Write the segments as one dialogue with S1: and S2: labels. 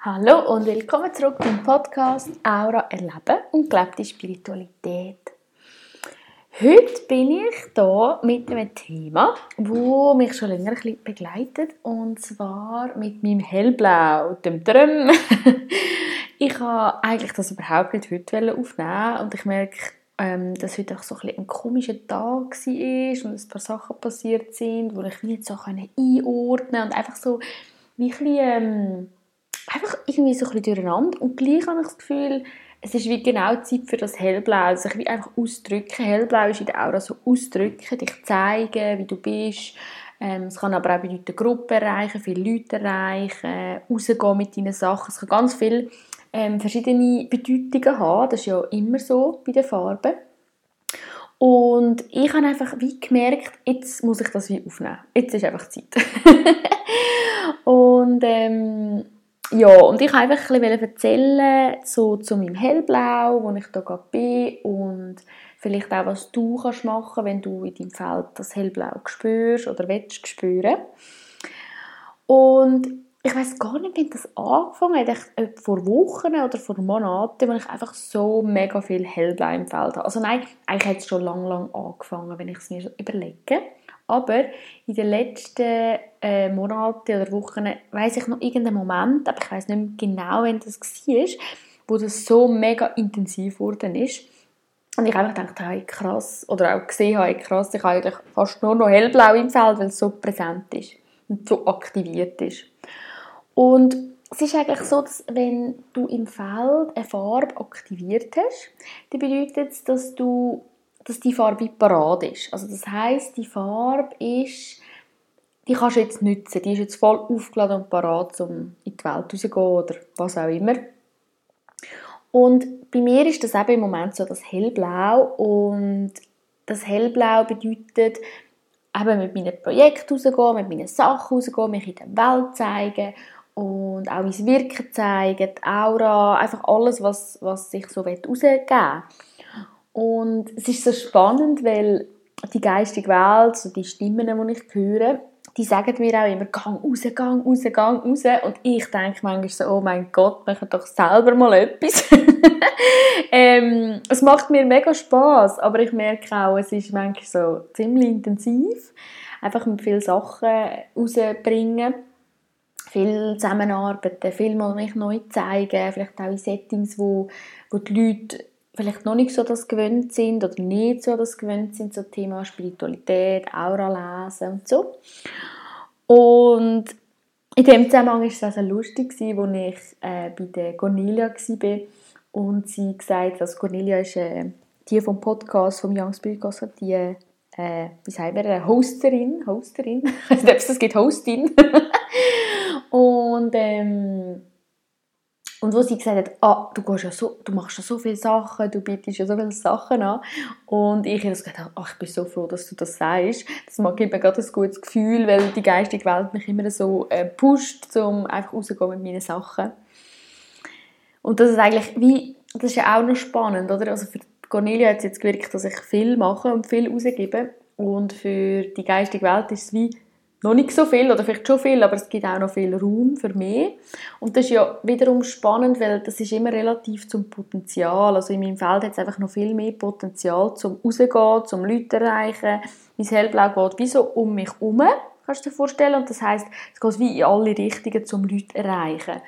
S1: Hallo und willkommen zurück beim Podcast Aura erleben und gelebte Spiritualität. Heute bin ich hier mit einem Thema, das mich schon länger ein bisschen begleitet und zwar mit meinem Hellblau. Dem Drum. ich habe eigentlich das überhaupt nicht heute aufnehmen und ich merke, ähm, dass heute auch so ein, ein komischer Tag war und ein paar Sachen passiert sind, die ich nicht so einordnen konnte und einfach so wie ein bisschen, ähm, einfach irgendwie so ein bisschen durcheinander. Und gleich habe ich das Gefühl, es ist wie genau Zeit für das Hellblau, sich wie einfach ausdrücken. Hellblau ist in der Aura so ausdrücken, dich zeigen, wie du bist. Ähm, es kann aber auch bedeuten, Gruppe erreichen, viele Leute erreichen, rausgehen mit deinen Sachen. Es kann ganz viele ähm, verschiedene Bedeutungen haben. Das ist ja immer so bei den Farben. Und ich habe einfach wie gemerkt, jetzt muss ich das wie aufnehmen. Jetzt ist einfach Zeit. und ähm, ja, und ich wollte einfach ein bisschen erzählen so zu meinem Hellblau, wo ich da gerade bin und vielleicht auch, was du kannst machen wenn du in deinem Feld das Hellblau spürst oder willst spüren. Und ich weiß gar nicht, wie das angefangen hat, ich, vor Wochen oder vor Monaten, wo ich einfach so mega viel Hellblau im Feld habe. Also nein, eigentlich hat es schon lang, lang angefangen, wenn ich es mir überlege. Aber in den letzten äh, Monaten oder Wochen weiß ich noch irgendeinen Moment, aber ich weiß nicht mehr genau, wann das war, wo das so mega intensiv geworden ist. Und ich einfach gedacht hey, krass, oder auch gesehen habe, krass, ich habe eigentlich fast nur noch hellblau im Feld, weil es so präsent ist und so aktiviert ist. Und es ist eigentlich so, dass wenn du im Feld eine Farbe aktiviert hast, dann bedeutet es, dass du dass die Farbe parat ist. Also das heißt, die Farbe ist, die kannst du jetzt nutzen. Die ist jetzt voll aufgeladen und parat, um in die Welt rauszugehen oder was auch immer. Und bei mir ist das eben im Moment so das Hellblau und das Hellblau bedeutet eben mit meinen Projekten rauszugehen, mit meinen Sachen rauszugehen, mich in der Welt zeigen und auch mein Wirken zeigen, die Aura, einfach alles, was, was sich so rausgeben will. Und es ist so spannend, weil die geistige Welt, so die Stimmen, die ich höre, die sagen mir auch immer, gang raus, gang raus, gang raus. Und ich denke manchmal so, oh mein Gott, machen doch selber mal etwas. ähm, es macht mir mega Spaß, aber ich merke auch, es ist manchmal so ziemlich intensiv. Einfach mit vielen Sachen rausbringen. Viel zusammenarbeiten, viel mal mich neu zeigen, vielleicht auch in Settings, wo, wo die Leute vielleicht noch nicht so das gewöhnt sind oder nicht so das gewöhnt sind, so Thema Spiritualität, Aura lesen und so. Und in dem Zusammenhang war es also lustig, als ich äh, bei der Cornelia war und sie gesagt dass Cornelia ist äh, die vom Podcast, vom Young Spirit Gossip, die, äh, wie sagen wir, Hosterin, Hosterin, ich weiß es gibt, Hostin. und ähm, und wo sie gesagt hat, ah, du, gehst ja so, du machst ja so viele Sachen, du bietest ja so viele Sachen an. Und ich habe gesagt, ach, ich bin so froh, dass du das sagst. Das gibt mir gerade ein gutes Gefühl, weil die geistige Welt mich immer so äh, pusht, um einfach rauszugehen mit meinen Sachen. Und das ist eigentlich wie, das ist ja auch noch spannend, oder? Also für Cornelia hat es jetzt gewirkt, dass ich viel mache und viel rausgebe. Und für die geistige Welt ist es wie, noch nicht so viel oder vielleicht schon viel, aber es gibt auch noch viel Raum für mehr. Und das ist ja wiederum spannend, weil das ist immer relativ zum Potenzial. Also in meinem Feld hat es einfach noch viel mehr Potenzial zum rausgehen, zum Leute erreichen. Mein Hellblau geht wie so um mich herum, kannst du dir vorstellen. Und das heißt, es geht wie in alle Richtungen zum Leute erreichen.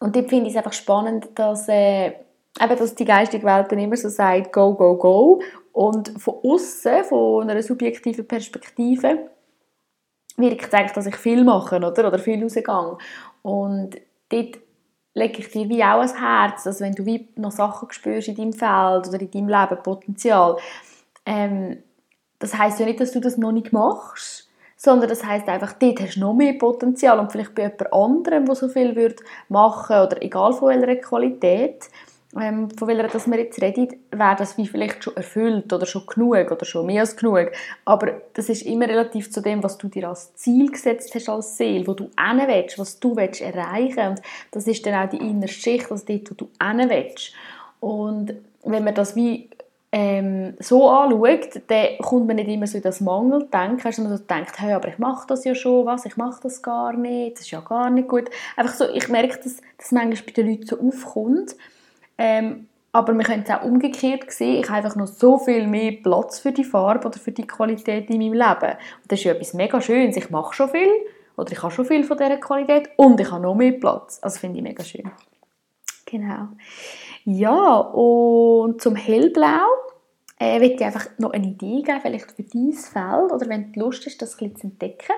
S1: Und dort finde ich es einfach spannend, dass, äh, eben, dass die geistige Welt dann immer so sagt, go, go, go. Und von außen, von einer subjektiven Perspektive, wirkt eigentlich, dass ich viel mache oder, oder viel rausgehe. Und dort lege ich dir wie auch ans Herz, dass wenn du wie noch Sachen spürst in deinem Feld oder in deinem Leben, Potenzial, ähm, das heißt ja nicht, dass du das noch nicht machst, sondern das heißt einfach, dort hast du noch mehr Potenzial und vielleicht bei jemand anderem, der so viel wird machen oder egal von welcher Qualität, ähm, von welcher dass wir jetzt reden, wäre das wie vielleicht schon erfüllt oder schon genug oder schon mehr als genug. Aber das ist immer relativ zu dem, was du dir als Ziel gesetzt hast als Seele, wo du hin willst, was du willst erreichen und das ist dann auch die innere Schicht, also dort, wo du hin willst. Und wenn wir das wie ähm, so anschaut, dann kommt man nicht immer so in das Mangeldenken, dass man so denkt, hey, aber ich mache das ja schon, was, ich mache das gar nicht, das ist ja gar nicht gut. Einfach so, ich merke, dass das manchmal bei den Leuten so aufkommt. Ähm, aber wir können es auch umgekehrt sehen, ich habe einfach noch so viel mehr Platz für die Farbe oder für die Qualität in meinem Leben. Und das ist ja etwas mega Schönes. Ich mache schon viel, oder ich habe schon viel von dieser Qualität und ich habe noch mehr Platz. Also finde ich mega schön. Genau. Ja, und zum Hellblau äh, möchte ich einfach noch eine Idee geben, vielleicht für dein Feld oder wenn du Lust hast, das ein zu entdecken.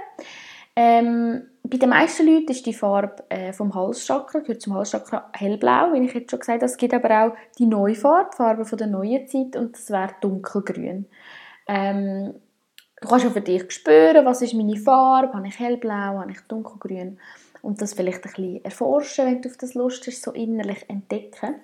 S1: Ähm, bei den meisten Leuten ist die Farbe äh, vom Halschakra, gehört zum Halschakra hellblau, wie ich jetzt schon gesagt habe. Es gibt aber auch die neue Farbe, die Farbe von der neuen Zeit und das wäre dunkelgrün. Ähm, du kannst ja für dich spüren, was ist meine Farbe, habe ich hellblau, habe ich dunkelgrün und das vielleicht ein bisschen erforschen, wenn du auf das Lust hast, so innerlich entdecken.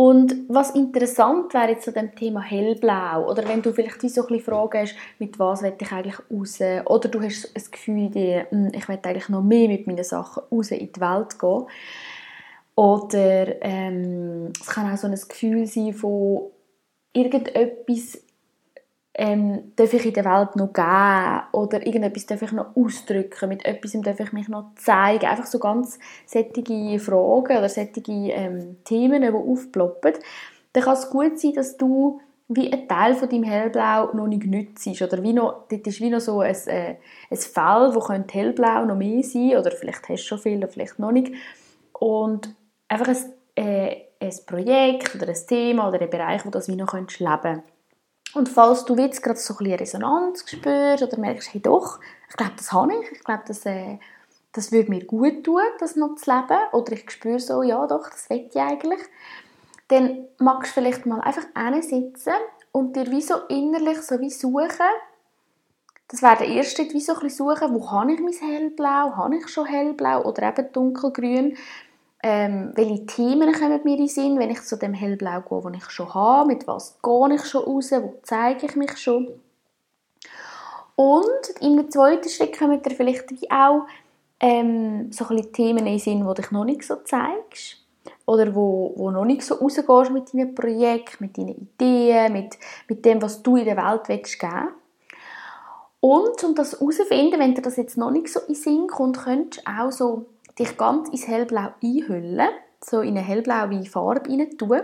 S1: Und was interessant wäre jetzt zu dem Thema hellblau oder wenn du vielleicht wie so ein bisschen Fragen hast, mit was will ich eigentlich raus? Oder du hast das Gefühl, hm, ich will eigentlich noch mehr mit meinen Sachen raus in die Welt gehen. Oder ähm, es kann auch so ein Gefühl sein von irgendetwas ähm, darf ich in der Welt noch geben oder irgendetwas darf ich noch ausdrücken, mit etwas darf ich mich noch zeigen. Einfach so ganz sättige Fragen oder sättige ähm, Themen, die aufploppen. Dann kann es gut sein, dass du wie ein Teil von deinem Hellblau noch nicht nützt. Oder wie noch, dort ist wie noch so ein, äh, ein Feld, wo könnte Hellblau noch mehr sein oder vielleicht hast du schon viel oder vielleicht noch nicht. Und einfach ein, äh, ein Projekt oder ein Thema oder ein Bereich, wo das wie noch leben könntest und falls du jetzt gerade so ein Resonanz spürst oder merkst, hey doch, ich glaube, das habe ich, ich glaube, das, äh, das würde mir gut tun, das noch zu leben, oder ich spüre so, ja doch, das will ich eigentlich, dann magst du vielleicht mal einfach sitzen und dir wie so innerlich so wie suchen, das wäre der erste Schritt, wie so ein suchen, wo habe ich mein hellblau, habe ich schon hellblau oder eben dunkelgrün, ähm, welche Themen kommen mir in den Sinn, wenn ich zu dem hellblau gehe, das ich schon habe, mit was gehe ich schon raus, wo zeige ich mich schon. Und im zweiten Schritt kommen dir vielleicht auch ähm, so ein Themen in den Sinn, die dich noch nicht so zeigst. Oder wo, wo noch nicht so rausgehst mit deinem Projekt, mit deinen Ideen, mit, mit dem, was du in der Welt willst geben. Und um das herauszufinden, wenn dir das jetzt noch nicht so in den Sinn kommt, könntest du auch so dich ganz ins Hellblau einhüllen, so in eine hellblaue Farbe rein tun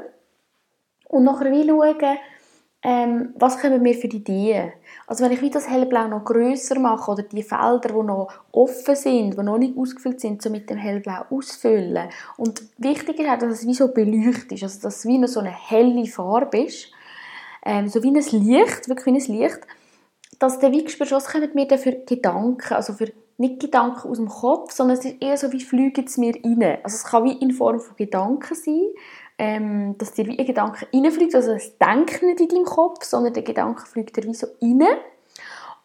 S1: und nachher wie schauen, ähm, was kommen mir für Ideen. Also wenn ich wie das Hellblau noch größer mache oder die Felder, die noch offen sind, die noch nicht ausgefüllt sind, so mit dem Hellblau ausfüllen. Und wichtig ist auch, dass es wie so beleuchtet ist, also dass es wie noch so eine helle Farbe ist, ähm, so wie ein Licht, wirklich wie ein Licht, dass der wie spürst, was kommen mir da für Gedanken, also für nicht Gedanken aus dem Kopf, sondern es ist eher so, wie fliegen es mir rein. Also es kann wie in Form von Gedanken sein, ähm, dass dir wie ein Gedanke reinfliegt, also es denkt nicht in deinem Kopf, sondern der Gedanke fliegt dir wie so rein.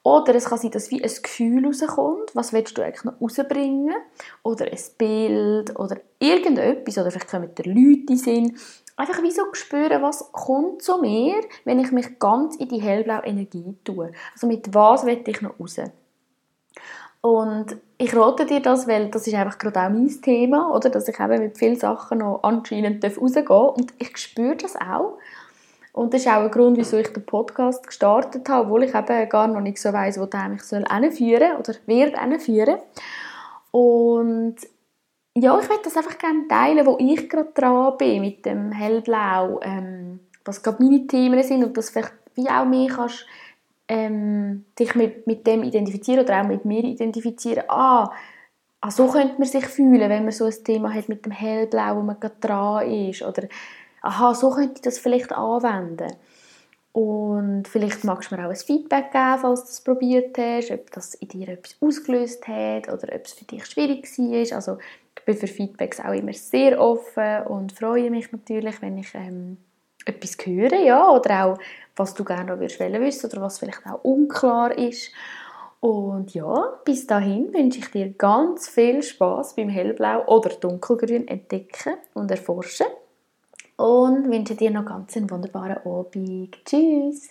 S1: Oder es kann sein, dass wie ein Gefühl rauskommt, was willst du eigentlich noch rausbringen? Oder ein Bild oder irgendetwas, oder vielleicht kommen dir Leute in Einfach wie so spüren, was kommt zu mir, wenn ich mich ganz in die hellblaue Energie tue. Also mit was will ich noch raus? Und ich rate dir das, weil das ist einfach gerade auch mein Thema, oder? dass ich eben mit vielen Sachen noch anscheinend rausgehen darf. Und ich spüre das auch. Und das ist auch ein Grund, wieso ich den Podcast gestartet habe, obwohl ich eben gar noch nicht so weiss, wo der mich soll oder wird hinführen. Und ja, ich möchte das einfach gerne teilen, wo ich gerade dran bin mit dem Hellblau, ähm, was gerade meine Themen sind und das vielleicht wie auch mehr kannst ähm, dich mit, mit dem identifizieren oder auch mit mir identifizieren, ah, ah, so könnte man sich fühlen, wenn man so ein Thema hat mit dem Hellblau, wo man gerade dran ist. Oder, aha, so könnte ich das vielleicht anwenden. Und vielleicht magst du mir auch ein Feedback geben, falls du das probiert hast, ob das in dir etwas ausgelöst hat oder ob es für dich schwierig war. Also ich bin für Feedbacks auch immer sehr offen und freue mich natürlich, wenn ich ähm, etwas höre, ja, oder auch was du gerne noch wissen würdest oder was vielleicht auch unklar ist. Und ja, bis dahin wünsche ich dir ganz viel Spaß beim Hellblau oder Dunkelgrün entdecken und erforschen. Und wünsche dir noch ganz einen wunderbaren Abend. Tschüss!